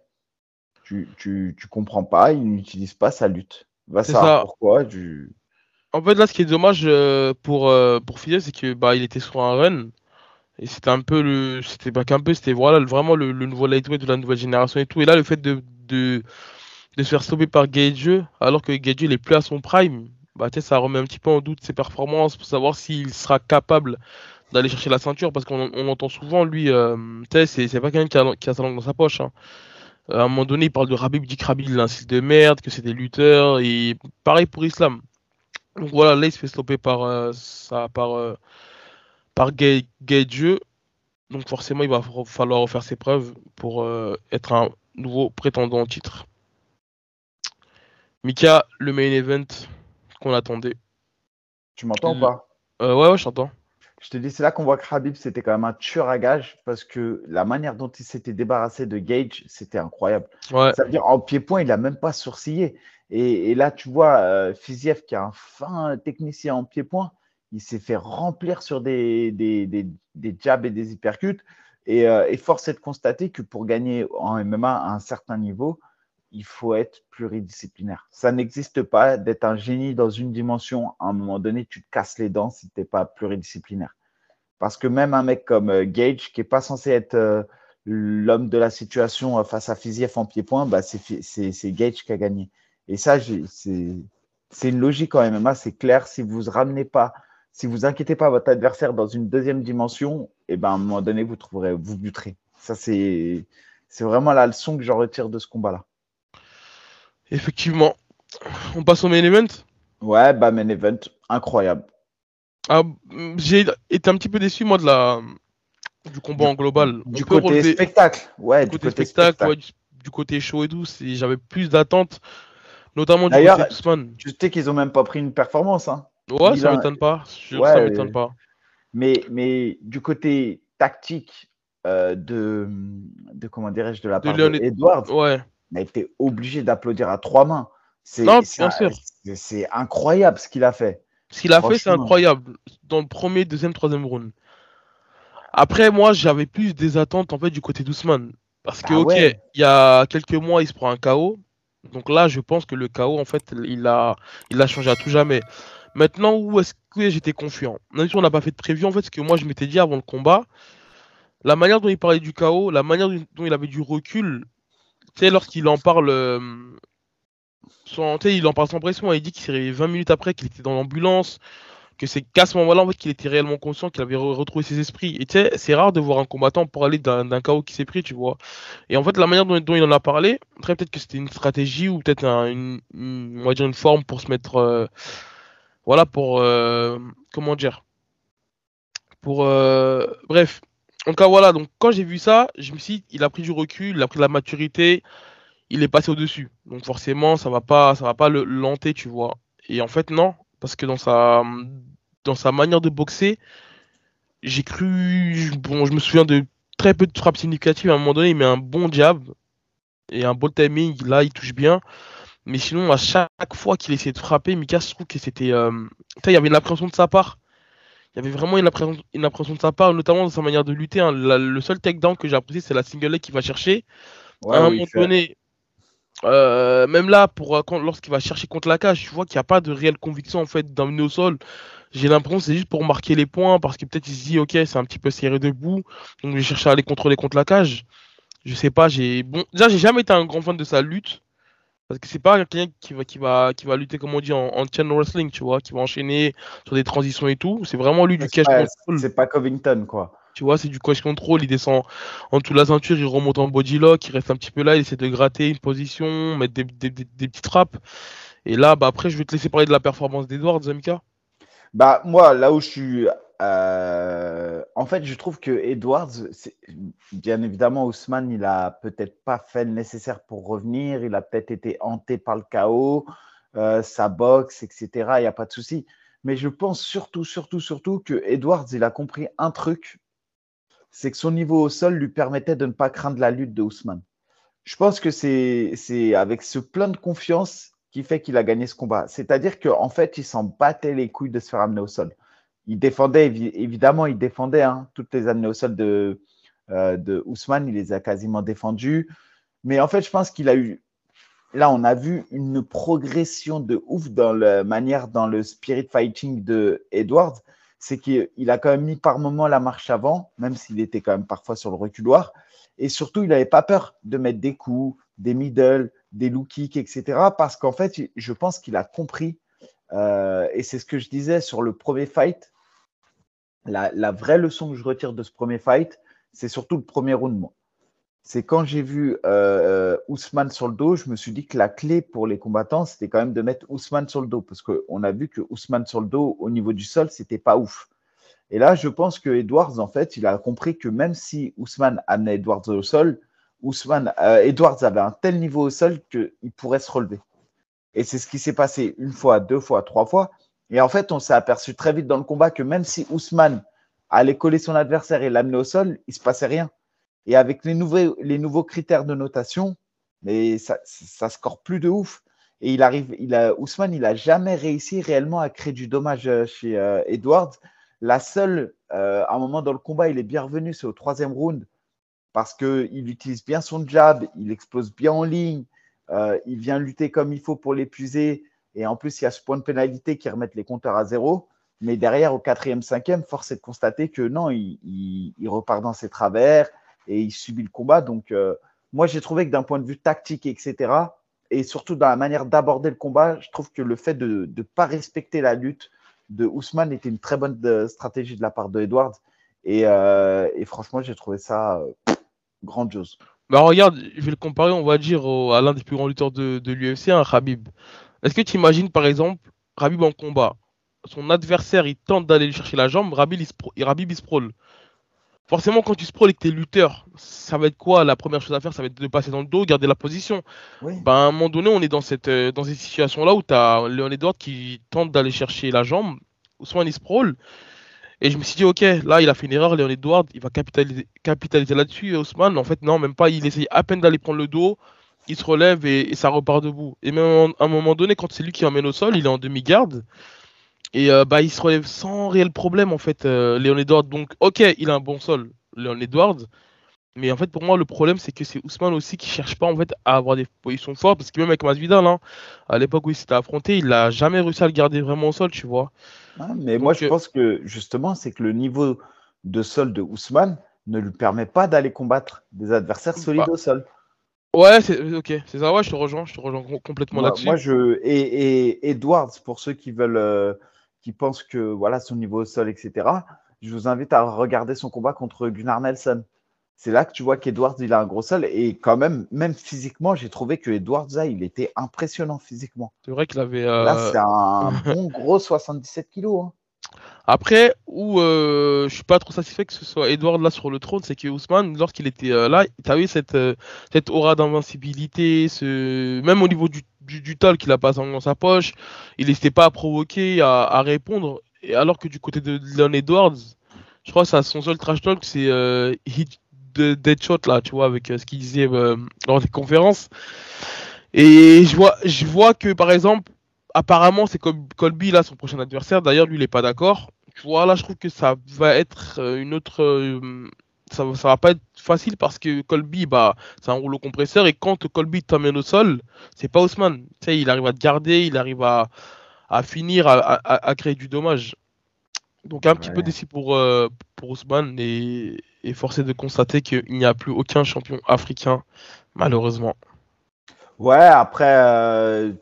Tu, tu, tu comprends pas, il n'utilise pas sa lutte. Va ça. pourquoi. En fait, là, ce qui est dommage euh, pour, euh, pour Fidel, c'est que bah, il était sur un run. Et c'était un peu le. C'était pas qu'un peu, c'était voilà, vraiment le, nouveau lightweight de la nouvelle génération et tout. Et là, le fait de, de, de se faire stopper par Gage, alors que Gage il est plus à son prime, bah, ça remet un petit peu en doute ses performances pour savoir s'il sera capable d'aller chercher la ceinture. Parce qu'on on entend souvent, lui, euh, c'est pas quelqu'un qui a, qui a sa langue dans sa poche. Hein à un moment donné, il parle de Rabib Dikrabil, un de merde, que c'est des lutteurs, et pareil pour Islam. Donc voilà, là, il se fait stopper par, euh, ça, par, euh, par Gay, Gay Donc forcément, il va falloir refaire ses preuves pour euh, être un nouveau prétendant au titre. Mika, le main event qu'on attendait. Tu m'entends ou pas? Ouais, ouais, je t'entends. Je te dis, c'est là qu'on voit que Khabib, c'était quand même un tueur à gage parce que la manière dont il s'était débarrassé de Gage, c'était incroyable. Ça veut dire, en pied-point, il n'a même pas sourcillé. Et, là, tu vois, euh, Fiziev, qui est un fin technicien en pied-point, il s'est fait remplir sur des, des, des, jabs et des hypercutes. Et, euh, et, force est de constater que pour gagner en MMA à un certain niveau, il faut être pluridisciplinaire. Ça n'existe pas d'être un génie dans une dimension. À un moment donné, tu te casses les dents si tu n'es pas pluridisciplinaire. Parce que même un mec comme euh, Gage, qui n'est pas censé être euh, l'homme de la situation euh, face à Fiziev en pied-point, bah, c'est Gage qui a gagné. Et ça, c'est une logique en MMA, c'est clair. Si vous ne ramenez pas, si vous inquiétez pas votre adversaire dans une deuxième dimension, et eh ben, à un moment donné, vous trouverez, vous buterez. C'est vraiment la leçon que j'en retire de ce combat-là. Effectivement. On passe au main event? Ouais, bah main event, incroyable. Ah, j'ai été un petit peu déçu, moi, de la du combat en global. Du côté spectacle, ouais. Du, côté, spectacle, du côté show et tout, j'avais plus d'attentes, notamment du côté Ousmane. Tu sais qu'ils ont même pas pris une performance, hein. Ouais, ça m'étonne pas. ça m'étonne pas. Mais, mais du côté tactique euh, de, de comment dirais-je de la part de, Edward, ouais a été obligé d'applaudir à trois mains. C'est, C'est incroyable ce qu'il a fait. Ce qu'il a fait, c'est incroyable. Dans le premier, deuxième, troisième round. Après, moi, j'avais plus des attentes en fait du côté d'Ousmane. Parce que, ah ok, il y a quelques mois, il se prend un KO. Donc là, je pense que le KO, en fait, il a, il a changé à tout jamais. Maintenant, où est-ce que j'étais confiant? Même si on n'a pas fait de prévu, en fait, ce que moi, je m'étais dit avant le combat, la manière dont il parlait du KO, la manière dont il avait du recul, sais, lorsqu'il en parle, euh, sans, il en parle sans pression, il dit qu'il s'est réveillé 20 minutes après, qu'il était dans l'ambulance, que c'est qu'à ce moment-là, en fait, qu'il était réellement conscient, qu'il avait retrouvé ses esprits. Et tu sais, c'est rare de voir un combattant pour aller d'un chaos qui s'est pris, tu vois. Et en fait, la manière dont, il en a parlé, très peut-être que c'était une stratégie ou peut-être une, on va dire une forme pour se mettre, euh, voilà, pour, euh, comment dire, pour, bref, donc voilà, donc quand j'ai vu ça, je me suis dit, il a pris du recul, il a pris de la maturité, il est passé au-dessus. Donc forcément, ça va pas, ça va pas le lanter, tu vois. Et en fait, non, parce que dans sa, dans sa manière de boxer, j'ai cru, bon, je me souviens de très peu de frappes significatives. À un moment donné, il met un bon jab et un bon timing. Là, il touche bien. Mais sinon, à chaque fois qu'il essayait de frapper, Mika, je trouve que c'était, euh... il y avait une appréhension de sa part il y avait vraiment une impression, une impression de sa part, notamment dans sa manière de lutter. Hein. le seul takedown que j'ai apprécié, c'est la single leg qu'il va chercher. à un moment donné, euh, même là, pour, euh, lorsqu'il va chercher contre la cage, tu vois qu'il n'y a pas de réelle conviction en fait d'emmener au sol. J'ai l'impression que c'est juste pour marquer les points, parce que peut-être il se dit, ok, c'est un petit peu serré debout, donc je vais chercher à aller contrôler contre la cage. Je sais pas, j'ai. Bon, déjà, j'ai jamais été un grand fan de sa lutte. Parce que c'est pas quelqu'un qui va, qui, va, qui va lutter, comme on dit, en, en chain wrestling, tu vois, qui va enchaîner sur des transitions et tout. C'est vraiment lui du cash C'est pas Covington, quoi. Tu vois, c'est du coach control, il descend en dessous de la ceinture, il remonte en body lock, il reste un petit peu là, il essaie de gratter une position, mettre des, des, des, petites frappes. Et là, bah, après, je vais te laisser parler de la performance d'Edwards, Zamika. Bah, moi, là où je suis. Euh, en fait, je trouve que Edwards, bien évidemment, Ousmane, il a peut-être pas fait le nécessaire pour revenir. Il a peut-être été hanté par le chaos, euh, sa boxe, etc. Il n'y a pas de souci. Mais je pense surtout, surtout, surtout que Edwards, il a compris un truc c'est que son niveau au sol lui permettait de ne pas craindre la lutte de Ousmane. Je pense que c'est avec ce plein de confiance qui fait qu'il a gagné ce combat. C'est-à-dire qu'en fait, il s'en battait les couilles de se faire amener au sol. Il défendait, évidemment, il défendait hein, toutes les amenées au sol de, euh, Ousmane, il les a quasiment défendues. Mais en fait, je pense qu'il a eu. Là, on a vu une progression de ouf dans la manière, dans le spirit fighting de Edwards c'est qu'il a quand même mis par moment la marche avant, même s'il était quand même parfois sur le reculoir. Et surtout, il n'avait pas peur de mettre des coups, des middle, des low kicks, etc. Parce qu'en fait, je pense qu'il a compris, euh, et c'est ce que je disais sur le premier fight, la, vraie leçon que je retire de ce premier fight, c'est surtout le premier round. C'est quand j'ai vu euh, Ousmane sur le dos, je me suis dit que la clé pour les combattants, c'était quand même de mettre Ousmane sur le dos, parce qu'on a vu que Ousmane sur le dos, au niveau du sol, c'était pas ouf. Et là, je pense que Edwards, en fait, il a compris que même si Ousmane amenait Edwards au sol, Ousmane, euh, Edwards avait un tel niveau au sol qu'il pourrait se relever. Et c'est ce qui s'est passé une fois, deux fois, trois fois. Et en fait, on s'est aperçu très vite dans le combat que même si Ousmane allait coller son adversaire et l'amener au sol, il se passait rien. Et avec les nouveaux, les nouveaux critères de notation, mais ça, ça score plus de ouf. Et il arrive, il a, Ousmane, il n'a jamais réussi réellement à créer du dommage euh, chez euh, Edwards. La seule, euh, à un moment dans le combat, il est bien revenu, c'est au troisième round, parce qu'il utilise bien son jab, il explose bien en ligne, il vient lutter comme il faut pour l'épuiser. Et en plus, il y a ce point de pénalité qui remet les compteurs à zéro. Mais derrière, au quatrième, cinquième, force est de constater que non, il, repart dans ses travers, et il subit le combat. Donc, euh, moi, j'ai trouvé que d'un point de vue tactique, etc., et surtout dans la manière d'aborder le combat, je trouve que le fait de ne pas respecter la lutte de Ousmane était une très bonne euh, stratégie de la part de Edwards. Et, euh, et franchement, j'ai trouvé ça grandiose. Bah regarde, je vais le comparer, on va dire, à l'un des plus grands lutteurs de, de l'UFC, un Khabib. Est-ce que tu imagines, par exemple, Khabib en combat Son adversaire, il tente d'aller chercher la jambe, Khabib, il, se, il forcément, quand tu sprawl et que tu es lutteur, ça va être quoi? La première chose à faire, ça va être de passer dans le dos, garder la position. Ben, à un moment donné, on est dans cette, euh, dans cette situation-là où tu as Léon Edward qui tente d'aller chercher la jambe, soit il sprawl. Et je me suis dit, ok, là, il a fait une erreur, Léon Edward, il va capitaliser, capitaliser là-dessus. Ousmane, en fait, non, même pas, il essaye à peine d'aller prendre le dos, il se relève et, ça repart debout. Et même à un moment donné, quand c'est lui qui emmène au sol, il est en demi-garde. Et euh, bah, il se relève sans réel problème, en fait, euh, Léon Edwards. Donc, ok, il a un bon sol, Léon Edwards. Mais en fait, pour moi, le problème, c'est que c'est Ousmane aussi qui cherche pas en fait à avoir des positions fortes. Parce que même avec Masvidal, hein, à l'époque où il s'était affronté, il n'a jamais réussi à le garder vraiment au sol, tu vois. Ah, mais moi, je euh, pense que justement, c'est que le niveau de sol de Ousmane ne lui permet pas d'aller combattre des adversaires solides bah. au sol. Ouais, c'est ok, c'est ça. Ouais, je te rejoins, je te rejoins complètement là-dessus. Moi, je et, et, Edwards, pour ceux qui veulent qui pense que voilà son niveau au sol, etc. Je vous invite à regarder son combat contre Gunnar Nelson. C'est là que tu vois qu'Edwards, il a un gros sol. Et quand même, même physiquement, j'ai trouvé que Edwards, il était impressionnant physiquement. C'est vrai qu'il avait. Là, euh, c'est un bon gros 77 kilos. Hein. Après, où euh, je suis pas trop satisfait que ce soit Edward là sur le trône, c'est que Ousmane, lorsqu'il était euh, là, tu vu cette, euh, cette aura d'invincibilité, ce... même au niveau du, du, du tal qu'il a pas dans sa poche, il n'hésitait pas à provoquer, à, à, répondre. Et alors que du côté de Leon Edwards, je crois que son seul trash talk, c'est euh, hit de Deadshot là, tu vois, avec ce qu'il disait lors des conférences. Et je vois, je vois que par exemple, apparemment, c'est Colby là, son prochain adversaire. D'ailleurs, lui, il est pas d'accord. Tu vois, là, je trouve que ça va être euh, une autre. Euh, ça, ça va pas être facile parce que Colby, bah, c'est un rouleau compresseur et quand Colby t'amène au sol, c'est pas Ousmane. Tu sais, il arrive à te garder, il arrive à, à finir, à, à, créer du dommage. Donc, un petit peu déçu pour, euh, pour et, et forcé de constater qu'il n'y a plus aucun champion africain, malheureusement. Ouais, après,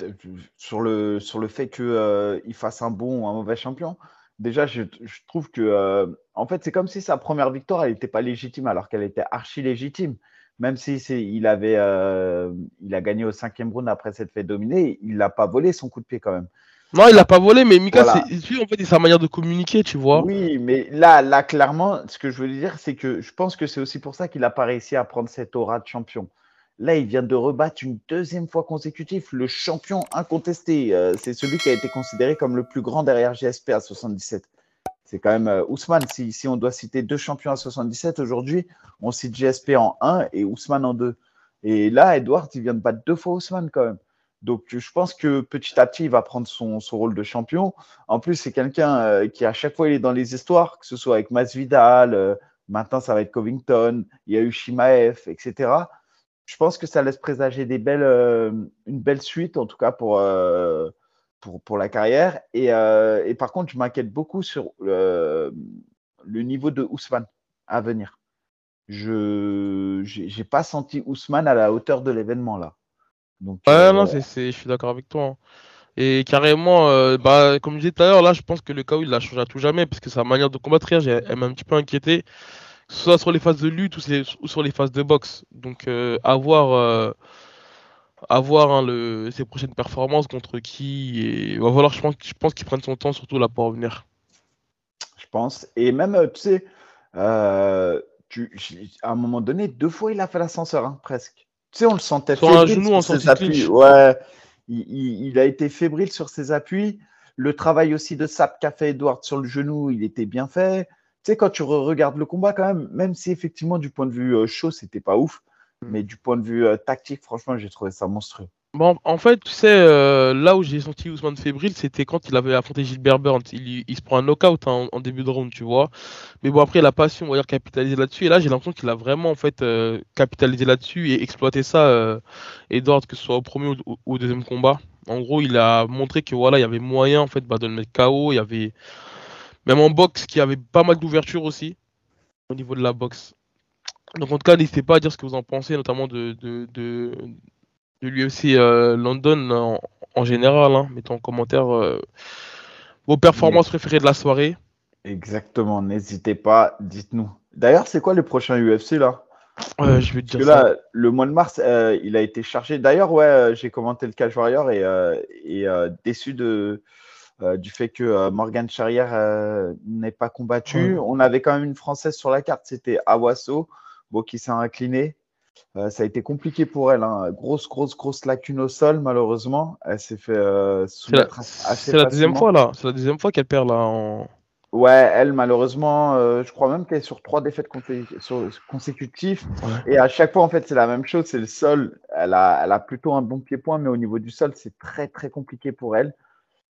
sur, le, sur le fait qu'il il fasse un bon ou un mauvais champion, déjà, je, trouve que, euh, en fait, c'est comme si sa première victoire, elle n'était pas légitime, alors qu'elle était archi légitime. Même si il avait, euh, il a gagné au cinquième round après s'être fait dominer, il n'a pas volé son coup de pied quand même. Non, il l'a pas volé, mais Mika, c'est en fait, sa manière de communiquer, tu vois. Oui, mais là, là, clairement, ce que je veux dire, c'est que je pense que c'est aussi pour ça qu'il n'a pas réussi à prendre cette aura de champion. Là, il vient de rebattre une deuxième fois consécutive le champion incontesté. Euh, c'est celui qui a été considéré comme le plus grand derrière GSP à 77. C'est quand même euh, Ousmane. Si, on doit citer deux champions à 77 aujourd'hui, on cite GSP en 1 et Ousmane en 2. Et là, Edward, il vient de battre deux fois Ousmane quand même. Donc, je pense que petit à petit, il va prendre son, rôle de champion. En plus, c'est quelqu'un euh, qui, à chaque fois, il est dans les histoires, que ce soit avec Masvidal, maintenant, ça va être Covington, il y a eu Shimaev, etc je pense que ça laisse présager des belles, euh, une belle suite, en tout cas pour, euh, pour, pour, la carrière. Et, euh, et par contre, je m'inquiète beaucoup sur le, le, niveau de Ousmane à venir. Je n'ai pas senti Ousmane à la hauteur de l'événement là. Donc, ouais, non, c'est, je suis d'accord avec toi. Hein. Et carrément, bah, comme je disais tout à l'heure, là, je pense que le KO, il l'a changé à tout jamais, parce que sa manière de combattre, elle m'a un petit peu inquiété soit sur les phases de lutte ou, sur les phases de boxe. Donc, euh, avoir euh, avoir hein, le, ses prochaines performances contre qui. Et, va falloir, je pense, je pense qu'il prenne son temps, surtout là pour revenir. Je pense. Et même, euh, tu sais, tu, à un moment donné, deux fois, il a fait l'ascenseur, hein, presque. Tu sais, on le sentait sur un genou en ses appuis. Ouais, il, il, a été fébrile sur ses appuis. Le travail aussi de sap qu'a fait Edward sur le genou, il était bien fait sais, quand tu regardes le combat, quand même, même si effectivement, du point de vue euh, chaud, c'était pas ouf, mm. mais du point de vue euh, tactique, franchement, j'ai trouvé ça monstrueux. Bon, en fait, tu sais, euh, là où j'ai senti Ousmane fébrile, c'était quand il avait affronté Gilbert Burns. Il, il se prend un knockout hein, en, début de round, tu vois. Mais bon, après, la passion, on va dire, capitalisé là-dessus. Et là, j'ai l'impression qu'il a vraiment, en fait, capitalisé là-dessus et exploité ça, Edward, que ce soit au premier ou au, deuxième combat. En gros, il a montré que voilà, il y avait moyen, en fait, bah, de le mettre KO. Il y avait même en boxe, qui avait pas mal d'ouverture aussi au niveau de la boxe. Donc en tout cas, n'hésitez pas à dire ce que vous en pensez, notamment de, de, de, de l'UFC euh, London en, général. Hein. Mettez en commentaire euh, vos performances préférées de la soirée. Exactement, n'hésitez pas, dites-nous. D'ailleurs, c'est quoi le prochain UFC là? Je vais te dire ça. là, le mois de mars, euh, il a été chargé. D'ailleurs, ouais, j'ai commenté le Cage Warrior et, et déçu de, euh, du fait que euh, Morgan Charrière euh, n'est pas combattu. On avait quand même une Française sur la carte, c'était Awasso, bon, qui s'est inclinée. ça a été compliqué pour elle. Hein. Grosse, grosse, grosse lacune au sol, malheureusement. Elle s'est fait soumettre C'est la, deuxième fois, là. C'est la deuxième fois qu'elle perd, là. En... Ouais, elle, malheureusement, je crois même qu'elle est sur trois défaites consécutives. Et à chaque fois, en fait, c'est la même chose. C'est le sol. Elle a, elle a plutôt un bon pied-point, mais au niveau du sol, c'est très, très compliqué pour elle.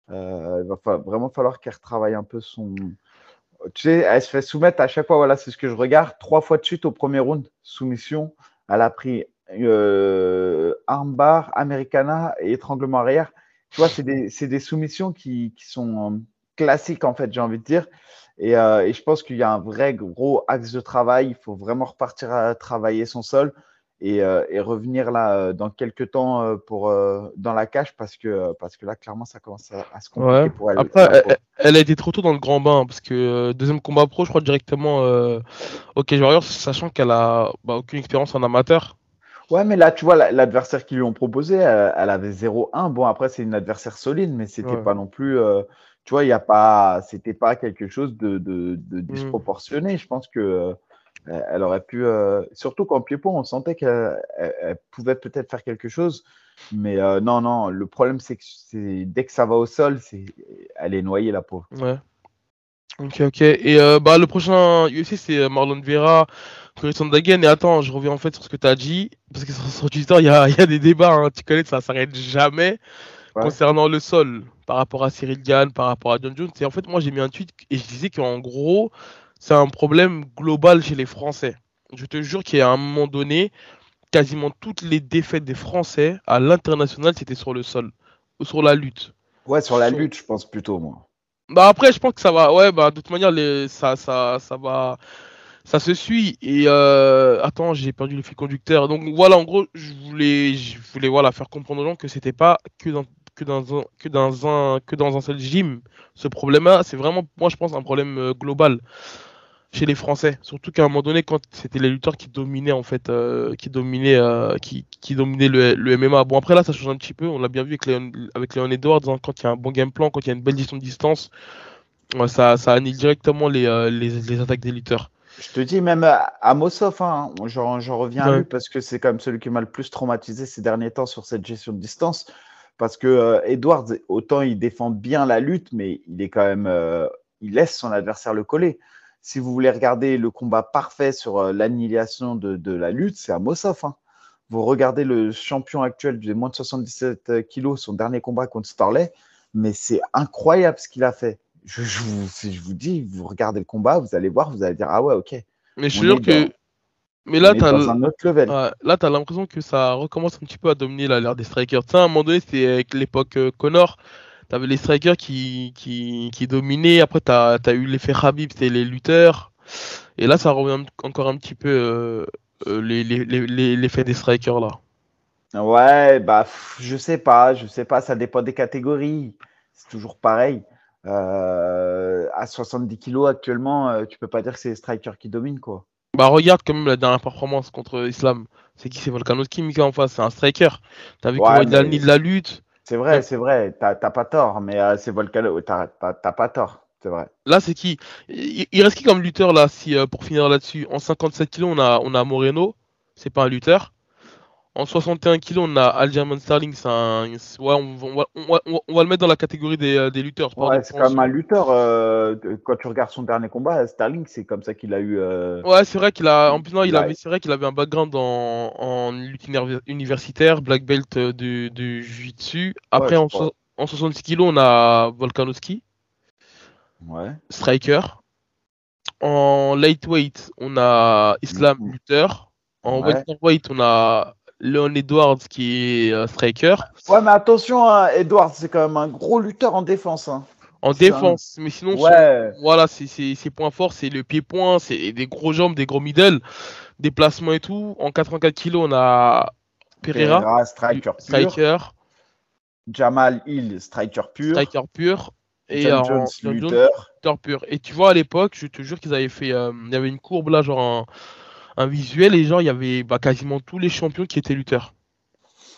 Euh, il va vraiment falloir qu'elle retravaille un peu son. Tu sais, elle se fait soumettre à chaque fois. Voilà, c'est ce que je regarde. Trois fois de suite au premier round, soumission. Elle a pris euh, armbar, americana et étranglement arrière. Tu vois, c'est des, des, soumissions qui, qui sont euh, classiques, en fait, j'ai envie de dire. Et, et je pense qu'il y a un vrai gros axe de travail. Il faut vraiment repartir à travailler son sol. Euh, et, revenir là euh, dans quelques temps euh, pour dans la cage parce que parce que là clairement ça commence à, se compliquer pour elle. Après, elle, a été trop tôt dans le grand bain parce que deuxième combat pro, je crois directement OK Warriors, sachant qu'elle a bah, aucune expérience en amateur. Ouais, mais là, tu vois, l'adversaire qu'ils lui ont proposé, elle, avait 0-1. Bon, après, c'est une adversaire solide, mais c'était pas non plus. tu vois, il y a pas, c'était pas quelque chose de, de, de mmh. disproportionné. Je pense que elle aurait pu, euh, surtout qu'en pied-pont, on sentait qu'elle pouvait peut-être faire quelque chose. Mais euh, non, non, le problème, c'est que dès que ça va au sol, elle est noyée, la peau. Ouais. Ok, ok. Et euh, bah, le prochain UFC, c'est Marlon Vera, Corison Dagen. Et attends, je reviens en fait sur ce que tu as dit. Parce que sur, Twitter, il y a, y a, des débats. Hein. Tu connais, ça s'arrête jamais. Concernant le sol, par rapport à Cyril Gann, par rapport à John Jones. Et en fait, moi, j'ai mis un tweet et je disais qu'en gros, c'est un problème global chez les Français. Je te jure qu'à un moment donné, quasiment toutes les défaites des Français à l'international, c'était sur le sol, ou sur la lutte. Ouais, sur la lutte, je pense plutôt, moi. Bah après, je pense que ça va. Ouais, bah de toute manière, les... ça, ça, ça va. Ça se suit. Et euh... attends, j'ai perdu le fil conducteur. Donc voilà, en gros, je voulais, je voulais voilà, faire comprendre aux gens que c'était pas que dans que dans un, que dans un, que dans un seul gym. Ce problème-là, c'est vraiment, moi, je pense, un problème euh, global chez les Français. Surtout qu'à un moment donné, quand c'était les lutteurs qui dominaient, en fait, euh, qui dominaient, euh, qui, qui dominaient le, le MMA. Bon, après là, ça change un petit peu. On l'a bien vu avec Léon, avec Léon Edwards, hein, quand il y a un bon game plan, quand il y a une belle distance de distance, ça, ça annule directement les, euh, les, les attaques des lutteurs. Je te dis, même à Mossov, hein, j'en reviens à lui parce que c'est quand même celui qui m'a le plus traumatisé ces derniers temps sur cette gestion de distance. Parce que Edwards, autant il défend bien la lutte, mais il est quand même, il laisse son adversaire le coller. Si vous voulez regarder le combat parfait sur euh, l'annihilation de, de la lutte, c'est Mossov. hein. Vous regardez le champion actuel des moins de 77 kilos, son dernier combat contre Starley, mais c'est incroyable ce qu'il a fait. Je, je vous, si je vous dis, vous regardez le combat, vous allez voir, vous allez dire ah ouais, ok. Mais je jure est que. dans- Mais là, level. Ouais, là, t'as l'impression que ça recommence un petit peu à dominer la- l'ère des strikers. Tu sais, à un moment donné, c'était avec l'époque euh, Connor. T'avais les strikers qui, qui, qui dominaient. Après, t'as as eu l'effet Habib, c'était les lutteurs. Et là, ça revient encore un petit peu euh, euh, les- les- les- les- l'effet des strikers là. Ouais, bah, je sais pas, je sais pas, ça dépend des catégories. C'est toujours pareil. Euh, à 70 kilos actuellement, tu peux pas dire que c'est les strikers qui dominent, quoi. Bah, regarde quand même la dernière performance contre Islam. C'est qui? C'est Volkanovski, Mika en face. C'est un striker. T'as vu Ouais, comment il a mis de la lutte? C'est vrai, c'est vrai, t'as pas tort, mais euh, c'est Volcano, t'as pas tort, c'est vrai. Là, c'est qui? Il, il reste qui comme lutteur là si euh, pour finir là-dessus? En 57 kilos, on a on a Moreno, c'est pas un lutteur. En 61 kilos, on a Aljamain Sterling, un ouais, on, va- on on, le mettre dans la catégorie des, euh, des lutteurs. Ouais, c'est quand même un lutteur. euh, quand tu regardes son dernier combat, Sterling, c'est comme ça qu'il a eu. euh, Ouais, c'est vrai qu'il a en plus non, il Ouais. avait c'est vrai qu'il avait un background en, en lutte univer- universitaire, black belt de de jiu-jitsu. Après en, crois. so- en 66 kilos, on a Volkanovski, Ouais. striker. En lightweight, on a Islam Mhm. lutteur. En welterweight, on a Leon Edwards qui est euh, striker. Ouais, mais attention, hein, Edwards, c'est quand même un gros lutteur en défense. hein. En un- défense, mais sinon, son- voilà, c'est ses points forts, c'est le pied-point, c'est des gros jambes, des gros middle, déplacements et tout. En 84 kilos, on a Pereira, striker pur. striker, Jamal Hill, striker pur. striker pur. Et John Jones, John Jones, lutteur. lutteur pur. Et tu vois, à l'époque, je te jure qu'ils avaient fait. euh, Il y avait une courbe là, genre un, un visuel, et genre, il y avait bah, quasiment tous les champions qui étaient lutteurs.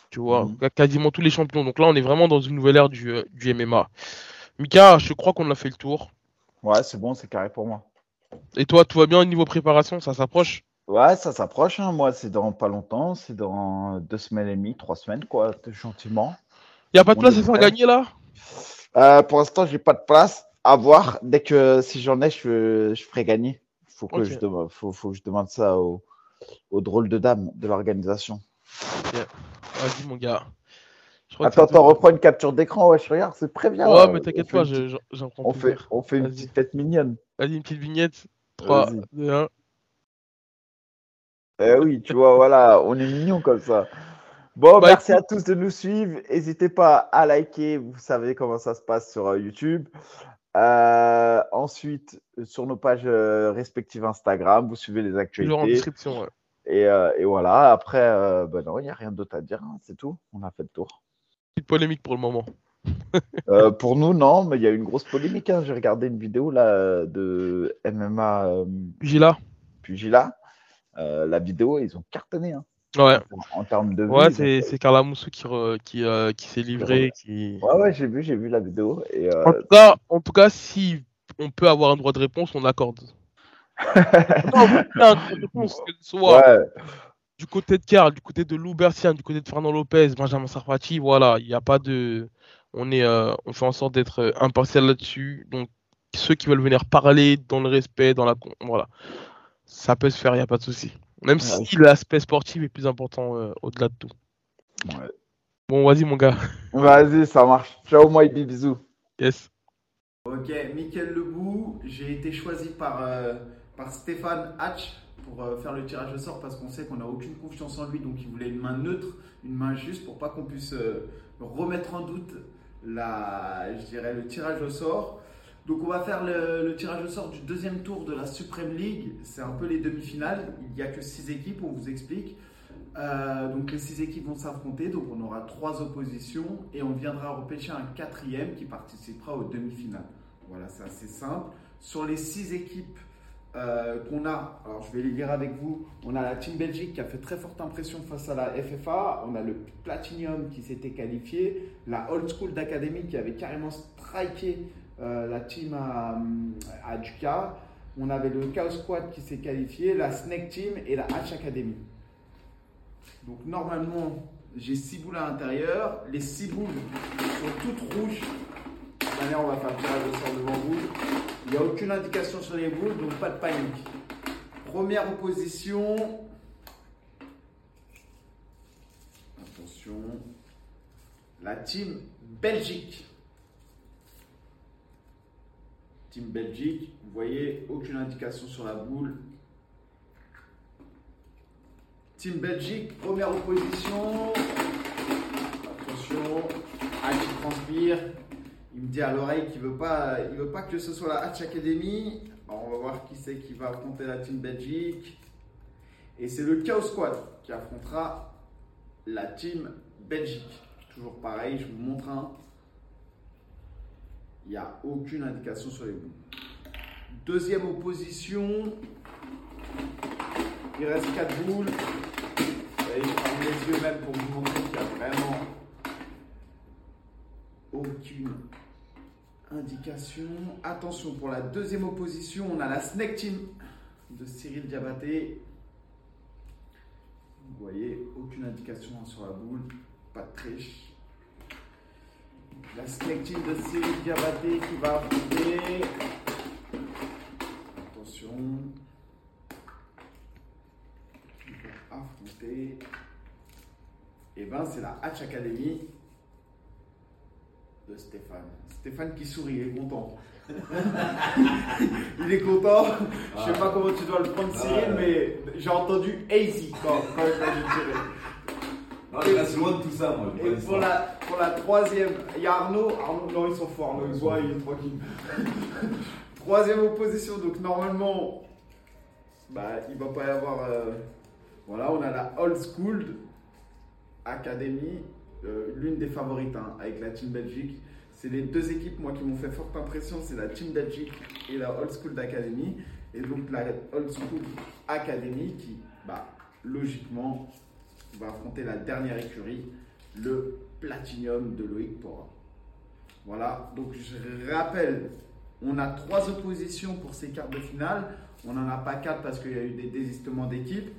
Tu vois, Mhm. quasiment tous les champions. Donc là, on est vraiment dans une nouvelle ère du, euh, du MMA. Mika, je crois qu'on a fait le tour. Ouais, c'est bon, c'est carré pour moi. Et toi, tout va bien au niveau préparation? Ça s'approche? Ouais, ça s'approche. hein. Moi, c'est dans pas longtemps. C'est dans deux semaines et demie, trois semaines, quoi, gentiment. Il n'y a pas de place à faire gagner là? Euh, pour l'instant, j'ai pas de place. À voir. Dès que si j'en ai, je, je ferai gagner. Faut que je demande, faut, faut que je demande ça au, au drôle de dame de l'organisation. Vas-y, mon gars. Attends, attends, reprends une capture d'écran. Ouais, je regarde, c'est très bien. Ouais, là. mais On t'inquiète pas, petite- j'en- prends on fait, on fait une petite tête mignonne. Vas-y, une petite vignette. 3, Vas-y. 2, 1. Eh oui, tu vois, voilà, on est mignon comme ça. Bon, Bah, merci écoute- à tous de nous suivre. N'hésitez pas à liker, vous savez comment ça se passe sur euh, YouTube. Euh, ensuite, sur nos pages euh, respectives Instagram, vous suivez les Toujours en actualités. description. ouais. Et, euh, et voilà, après, ben non, il n'y a rien d'autre à dire, hein, c'est tout. On a fait le tour. Petite polémique pour le moment. Pour nous, non, mais il y a eu une grosse polémique. hein. J'ai regardé une vidéo là de MMA Gila Pugilat. Euh, la vidéo, ils ont cartonné hein, Ouais, en termes de ouais c'est fait- c'est Carla Moussou qui, re- qui, euh, qui s'est livré. Qui... Ouais, ouais, j'ai vu, j'ai vu la vidéo. Et, euh, En, tout cas, en tout cas, si on peut avoir un droit de réponse, on l'accorde. non, mais un droit de réponse, que ce soit ouais, du côté de Karl, du côté de Lou Bertian, du côté de Fernand Lopez, Benjamin Sarfati, voilà, il n'y a pas de. On, est, euh, on fait en sorte d'être euh, impartial là-dessus. Donc, ceux qui veulent venir parler dans le respect, dans la. Voilà. Ça peut se faire, il n'y a pas de souci. Même Ouais. si l'aspect sportif est plus important euh, au-delà de tout. Ouais. Bon, vas-y, mon gars. Vas-y, ça marche. Ciao, moi, et bisous. Yes. Ok, Mickaël Lebou, j'ai été choisi par, euh, par Stéphane Hatch pour euh, faire le tirage au sort parce qu'on sait qu'on n'a aucune confiance en lui, donc il voulait une main neutre, une main juste pour pas qu'on puisse euh, remettre en doute la, je dirais, le tirage au sort. Donc on va faire le, tirage au sort du deuxième tour de la Supreme League. C'est un peu les demi-finales. Il n'y a que six équipes, on vous explique. Euh, donc les six équipes vont s'affronter, donc on aura trois oppositions et on viendra repêcher un quatrième qui participera aux demi-finales. Voilà, c'est assez simple. Sur les six équipes euh, qu'on a, alors je vais les lire avec vous, on a la Team Belgique qui a fait très forte impression face à la FFA, on a le Platinum qui s'était qualifié, la Old School d'Académie qui avait carrément striké la team à, à Duca, on avait le Chaos Squad qui s'est qualifié, la Snake Team et la Hatch Academy. Donc normalement, j'ai 6 boules à l'intérieur. Les 6 boules sont toutes rouges. Cette on va faire tirage au sort devant vous. Il n'y a aucune indication sur les boules, donc pas de panique. Première opposition. Attention. La team Belgique. Team Belgique, vous voyez, aucune indication sur la boule. Team Belgique, première opposition. Attention, Hatch transpire. Il me dit à l'oreille qu'il veut pas, veut pas que ce soit la Hatch Academy. on va voir qui c'est qui va affronter la Team Belgique. Et c'est le Chaos Squad qui affrontera la Team Belgique. Toujours pareil, je vous montre un. Il n'y a aucune indication sur les bouts. Deuxième opposition. Il reste 4 boules. Et je ferme les yeux même pour vous montrer qu'il n'y a vraiment aucune indication. Attention, pour la deuxième opposition, on a la Snake Team de Cyril Diabaté. Vous voyez, aucune indication sur la boule, pas de triche. La Team de Cyril Diabaté qui va affronter. Attention. affronter. Et eh ben c'est la Hatch Academy de Stéphane. Stéphane qui sourit, il est content. il est content. Je sais pas comment tu dois le prendre, Cyril, mais j'ai entendu easy quand, quand il tiré. Non, il reste loin de tout ça, moi. Et pour la, pour la troisième, il y a Arnaud. Arnaud, non, ils sont forts. Arnaud, il voit, il est tranquille. troisième opposition, donc normalement, bah, il va pas y avoir. Euh, voilà, on a la Old School Academy, euh, l'une des favorites hein, avec la Team Belgique. C'est les deux équipes, moi, qui m'ont fait forte impression. C'est la Team Belgique et la Old School Academy. Et donc, la Old School Academy qui, bah, logiquement, va affronter la dernière écurie, le Platinum de Loïc Pora. Voilà, donc je rappelle, on a trois oppositions pour ces quarts de finale. On n'en a pas quatre parce qu'il y a eu des désistements d'équipes.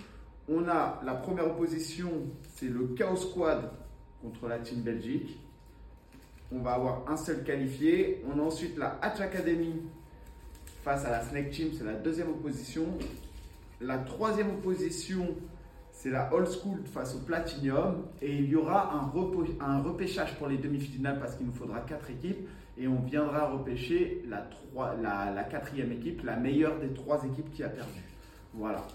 On a la première opposition, c'est le Chaos Squad contre la Team Belgique. On va avoir un seul qualifié. On a ensuite la Hatch Academy face à la Snake Team, c'est la deuxième opposition. La troisième opposition, c'est la Old School face au Platinum. Et il y aura un, repêchage pour les demi-finales parce qu'il nous faudra quatre équipes. Et on viendra repêcher la, la, la quatrième équipe, la meilleure des trois équipes qui a perdu. Voilà.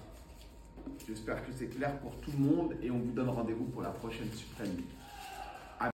J'espère que c'est clair pour tout le monde et on vous donne rendez-vous pour la prochaine Supreme